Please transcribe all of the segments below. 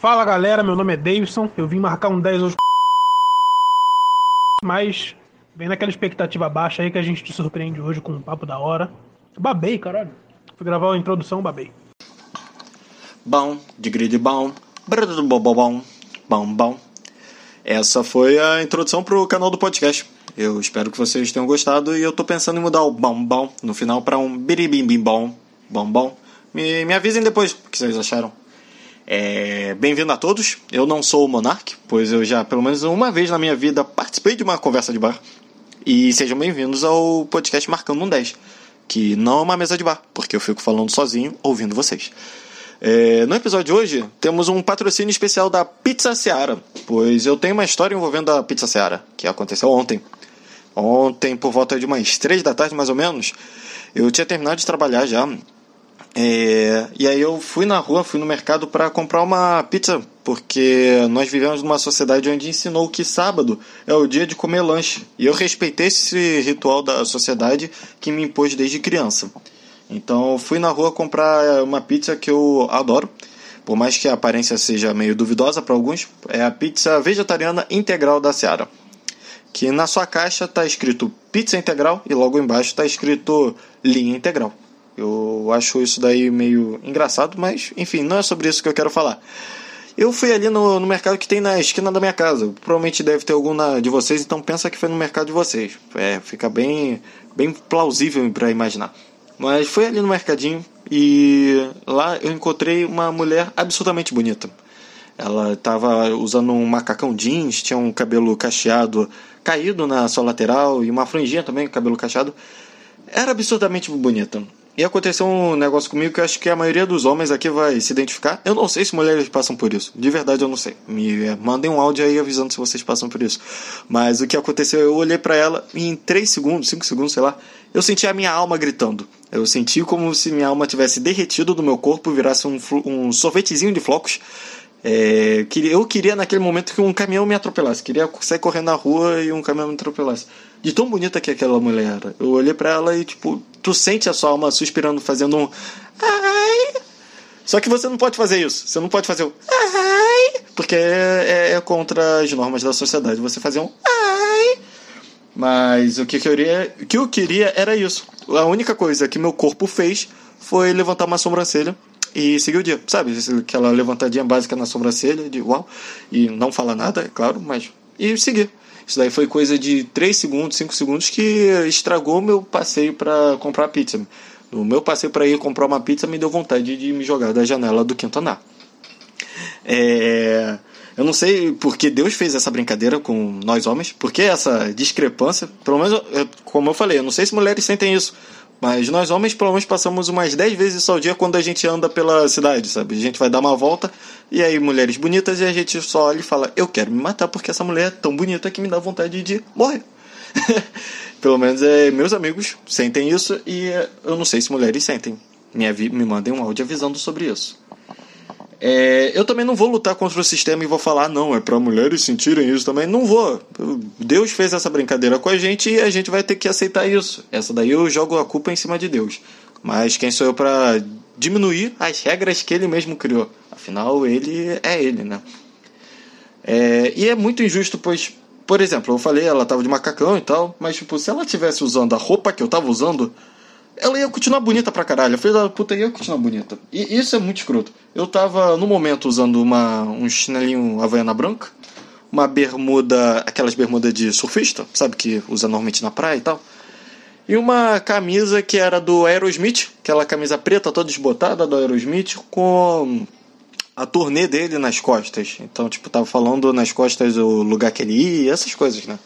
Fala galera, meu nome é Davidson. Eu vim marcar um 10 hoje. Mas vem naquela expectativa baixa aí que a gente te surpreende hoje com um papo da hora. Babei, caralho. Fui gravar a introdução, babei. Bom, de grid bom, bom, bom, bom, bom. Essa foi a introdução pro canal do podcast. Eu espero que vocês tenham gostado e eu tô pensando em mudar o bom bom no final para um biribim bim bom, bom bom. Me, me avisem depois o que vocês acharam. É, Bem-vindo a todos. Eu não sou o Monark, pois eu já pelo menos uma vez na minha vida participei de uma conversa de bar. E sejam bem-vindos ao podcast Marcando um 10, que não é uma mesa de bar, porque eu fico falando sozinho ouvindo vocês. É, no episódio de hoje, temos um patrocínio especial da Pizza Seara, pois eu tenho uma história envolvendo a Pizza Seara, que aconteceu ontem. Ontem, por volta de umas 3 da tarde, mais ou menos, eu tinha terminado de trabalhar já. É, e aí eu fui na rua, fui no mercado para comprar uma pizza, porque nós vivemos numa sociedade onde ensinou que sábado é o dia de comer lanche. E eu respeitei esse ritual da sociedade que me impôs desde criança. Então fui na rua comprar uma pizza que eu adoro, por mais que a aparência seja meio duvidosa para alguns, é a pizza vegetariana integral da Seara que na sua caixa está escrito pizza integral e logo embaixo está escrito linha integral. Eu acho isso daí meio engraçado, mas enfim, não é sobre isso que eu quero falar. Eu fui ali no, no mercado que tem na esquina da minha casa. Provavelmente deve ter algum na, de vocês, então pensa que foi no mercado de vocês. É, fica bem, bem plausível para imaginar. Mas foi ali no mercadinho e lá eu encontrei uma mulher absolutamente bonita. Ela estava usando um macacão jeans, tinha um cabelo cacheado caído na sua lateral e uma franjinha também, cabelo cacheado. Era absurdamente bonita. E aconteceu um negócio comigo que eu acho que a maioria dos homens aqui vai se identificar. Eu não sei se mulheres passam por isso. De verdade, eu não sei. Me eh, mandem um áudio aí avisando se vocês passam por isso. Mas o que aconteceu, eu olhei para ela e em 3 segundos, 5 segundos, sei lá, eu senti a minha alma gritando. Eu senti como se minha alma tivesse derretido do meu corpo, virasse um, um sorvetezinho de flocos é, eu queria naquele momento que um caminhão me atropelasse. Queria sair correndo na rua e um caminhão me atropelasse. De tão bonita que aquela mulher era. Eu olhei para ela e, tipo, tu sente a sua alma suspirando, fazendo um. Ai! Só que você não pode fazer isso. Você não pode fazer o. Ai! Porque é, é contra as normas da sociedade. Você fazer um. Ai! Mas o que eu queria, o que eu queria era isso. A única coisa que meu corpo fez foi levantar uma sobrancelha e seguir o dia, sabe? Aquela levantadinha básica na sobrancelha, de uau, e não falar nada, é claro, mas. E seguir. Isso daí foi coisa de 3 segundos, 5 segundos que estragou meu passeio para comprar pizza. O meu passeio para ir comprar uma pizza me deu vontade de me jogar da janela do quinto andar. É. Eu não sei porque Deus fez essa brincadeira com nós homens, porque essa discrepância, pelo menos, como eu falei, eu não sei se mulheres sentem isso, mas nós homens, pelo menos, passamos umas 10 vezes isso ao dia quando a gente anda pela cidade, sabe? A gente vai dar uma volta e aí mulheres bonitas e a gente só olha e fala: Eu quero me matar porque essa mulher é tão bonita que me dá vontade de morrer. pelo menos é, meus amigos sentem isso e eu não sei se mulheres sentem. Me, me mandem um áudio avisando sobre isso. É, eu também não vou lutar contra o sistema e vou falar, não, é para mulheres sentirem isso também. Não vou. Deus fez essa brincadeira com a gente e a gente vai ter que aceitar isso. Essa daí eu jogo a culpa em cima de Deus. Mas quem sou eu para diminuir as regras que ele mesmo criou? Afinal, ele é ele, né? É, e é muito injusto, pois, por exemplo, eu falei, ela tava de macacão e tal, mas tipo, se ela tivesse usando a roupa que eu tava usando, ela ia continuar bonita pra caralho. A filha da puta ia continuar bonita. E isso é muito escroto. Eu tava no momento usando uma, um chinelinho havaiana branca, uma bermuda, aquelas bermudas de surfista, sabe, que usa normalmente na praia e tal. E uma camisa que era do Aerosmith, aquela camisa preta toda desbotada do Aerosmith, com a turnê dele nas costas. Então, tipo, tava falando nas costas o lugar que ele ia, essas coisas, né?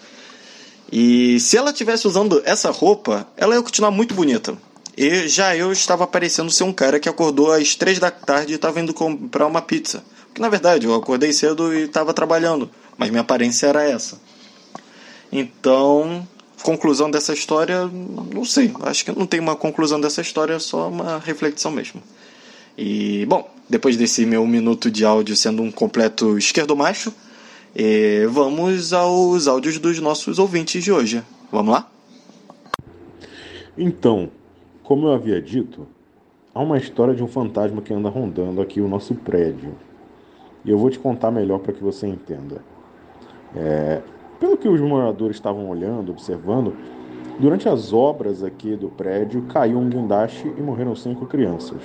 E se ela tivesse usando essa roupa, ela ia continuar muito bonita. E já eu estava parecendo ser um cara que acordou às três da tarde e estava indo comprar uma pizza. Porque na verdade eu acordei cedo e estava trabalhando, mas minha aparência era essa. Então, conclusão dessa história, não sei. Acho que não tem uma conclusão dessa história, é só uma reflexão mesmo. E, bom, depois desse meu minuto de áudio sendo um completo esquerdo macho, e vamos aos áudios dos nossos ouvintes de hoje. Vamos lá? Então, como eu havia dito, há uma história de um fantasma que anda rondando aqui o nosso prédio. E eu vou te contar melhor para que você entenda. É, pelo que os moradores estavam olhando, observando, durante as obras aqui do prédio caiu um guindaste e morreram cinco crianças.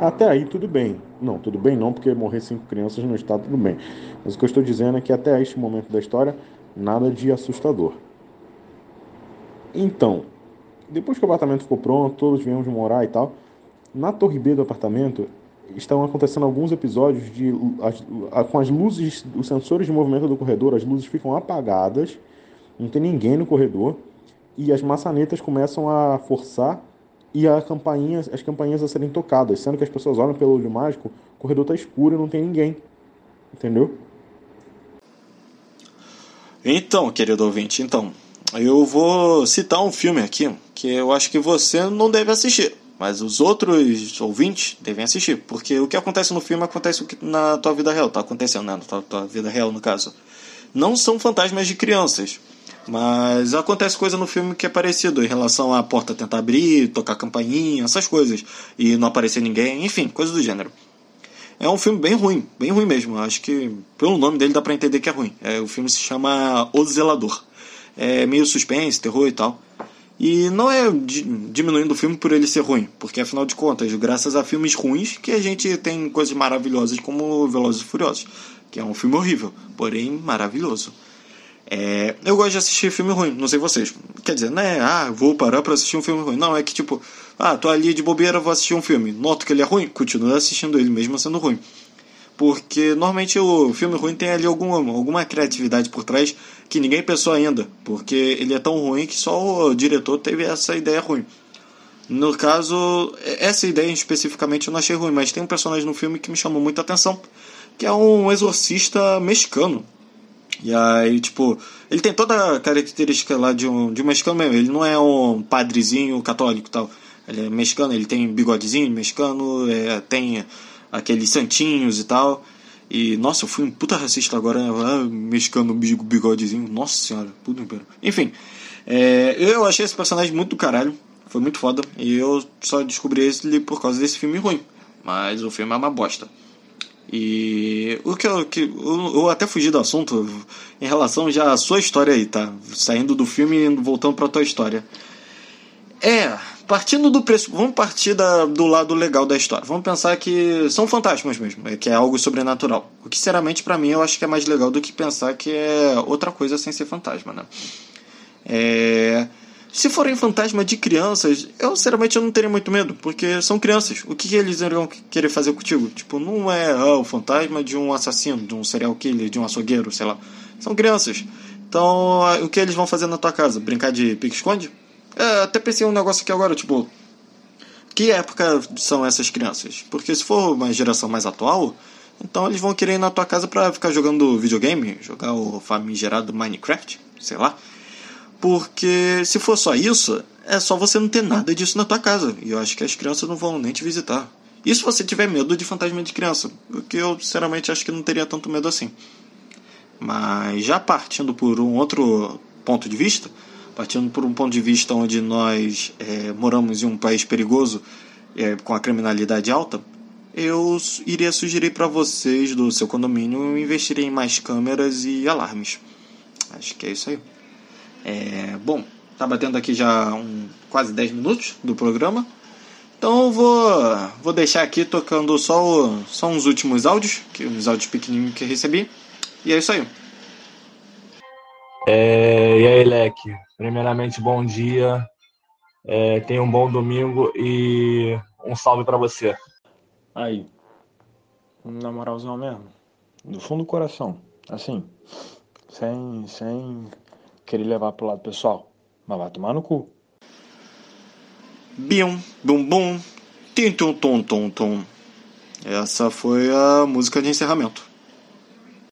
Até aí tudo bem. Não, tudo bem não, porque morrer cinco crianças não está tudo bem. Mas o que eu estou dizendo é que até este momento da história, nada de assustador. Então, depois que o apartamento ficou pronto, todos viemos morar e tal, na torre B do apartamento estão acontecendo alguns episódios de as, com as luzes, os sensores de movimento do corredor, as luzes ficam apagadas, não tem ninguém no corredor e as maçanetas começam a forçar e a campainha, as campainhas a serem tocadas, sendo que as pessoas olham pelo olho mágico, o corredor está escuro e não tem ninguém. Entendeu? Então, querido ouvinte, então, eu vou citar um filme aqui que eu acho que você não deve assistir, mas os outros ouvintes devem assistir, porque o que acontece no filme acontece na tua vida real, tá acontecendo né? na tua, tua vida real no caso. Não são fantasmas de crianças, mas acontece coisa no filme que é parecido em relação à porta tentar abrir, tocar campainha, essas coisas, e não aparecer ninguém, enfim, coisas do gênero. É um filme bem ruim, bem ruim mesmo. Acho que pelo nome dele dá pra entender que é ruim. É, o filme se chama O Zelador. É meio suspense, terror e tal. E não é diminuindo o filme por ele ser ruim, porque afinal de contas, graças a filmes ruins que a gente tem coisas maravilhosas como Velozes e Furiosos, que é um filme horrível, porém maravilhoso. É, eu gosto de assistir filme ruim, não sei vocês. Quer dizer, não é, ah, vou parar pra assistir um filme ruim. Não, é que tipo, ah, tô ali de bobeira, vou assistir um filme. Noto que ele é ruim, continuo assistindo ele, mesmo sendo ruim. Porque normalmente o filme ruim tem ali alguma, alguma criatividade por trás que ninguém pensou ainda. Porque ele é tão ruim que só o diretor teve essa ideia ruim. No caso, essa ideia especificamente eu não achei ruim, mas tem um personagem no filme que me chamou muita atenção, que é um exorcista mexicano. E aí, tipo, ele tem toda a característica lá de um, de um mexicano mesmo. Ele não é um padrezinho católico tal. Ele é mexicano, ele tem bigodezinho mexicano, é, tem aqueles santinhos e tal. E, nossa, eu fui um puta racista agora, ah, mexicano bigodezinho. Nossa senhora, puta império. Enfim, é, eu achei esse personagem muito do caralho. Foi muito foda. E eu só descobri ele por causa desse filme ruim. Mas o filme é uma bosta. E o que eu, que eu, até fugi do assunto em relação já à sua história aí, tá? Saindo do filme e voltando para tua história. É, partindo do preço, vamos partir da, do lado legal da história. Vamos pensar que são fantasmas mesmo, é, que é algo sobrenatural. O que, sinceramente, para mim, eu acho que é mais legal do que pensar que é outra coisa sem ser fantasma, né? É se forem fantasma de crianças, eu sinceramente eu não teria muito medo, porque são crianças. O que, que eles iriam querer fazer contigo? Tipo, não é ah, o fantasma de um assassino, de um serial killer, de um açougueiro, sei lá. São crianças. Então, o que eles vão fazer na tua casa? Brincar de pique-esconde? É, até pensei um negócio aqui agora, tipo, que época são essas crianças? Porque se for uma geração mais atual, então eles vão querer ir na tua casa para ficar jogando videogame, jogar o famigerado Minecraft, sei lá. Porque se for só isso, é só você não ter nada disso na tua casa. E eu acho que as crianças não vão nem te visitar. E se você tiver medo de fantasma de criança? O que eu, sinceramente, acho que não teria tanto medo assim. Mas já partindo por um outro ponto de vista, partindo por um ponto de vista onde nós é, moramos em um país perigoso, é, com a criminalidade alta, eu iria sugerir para vocês do seu condomínio investirem em mais câmeras e alarmes. Acho que é isso aí. É, bom, tá batendo aqui já um, quase 10 minutos do programa. Então eu vou, vou deixar aqui tocando só, o, só uns últimos áudios, que uns áudios pequenininhos que recebi. E é isso aí. É, e aí, Leque? Primeiramente, bom dia. É, tenha um bom domingo e um salve para você. Aí, na moralzão mesmo, do fundo do coração, assim, sem, sem querer levar pro lado pessoal. Mas vai tomar no cu. Bium, bum bum, tim tum tum tum tum. Essa foi a música de encerramento.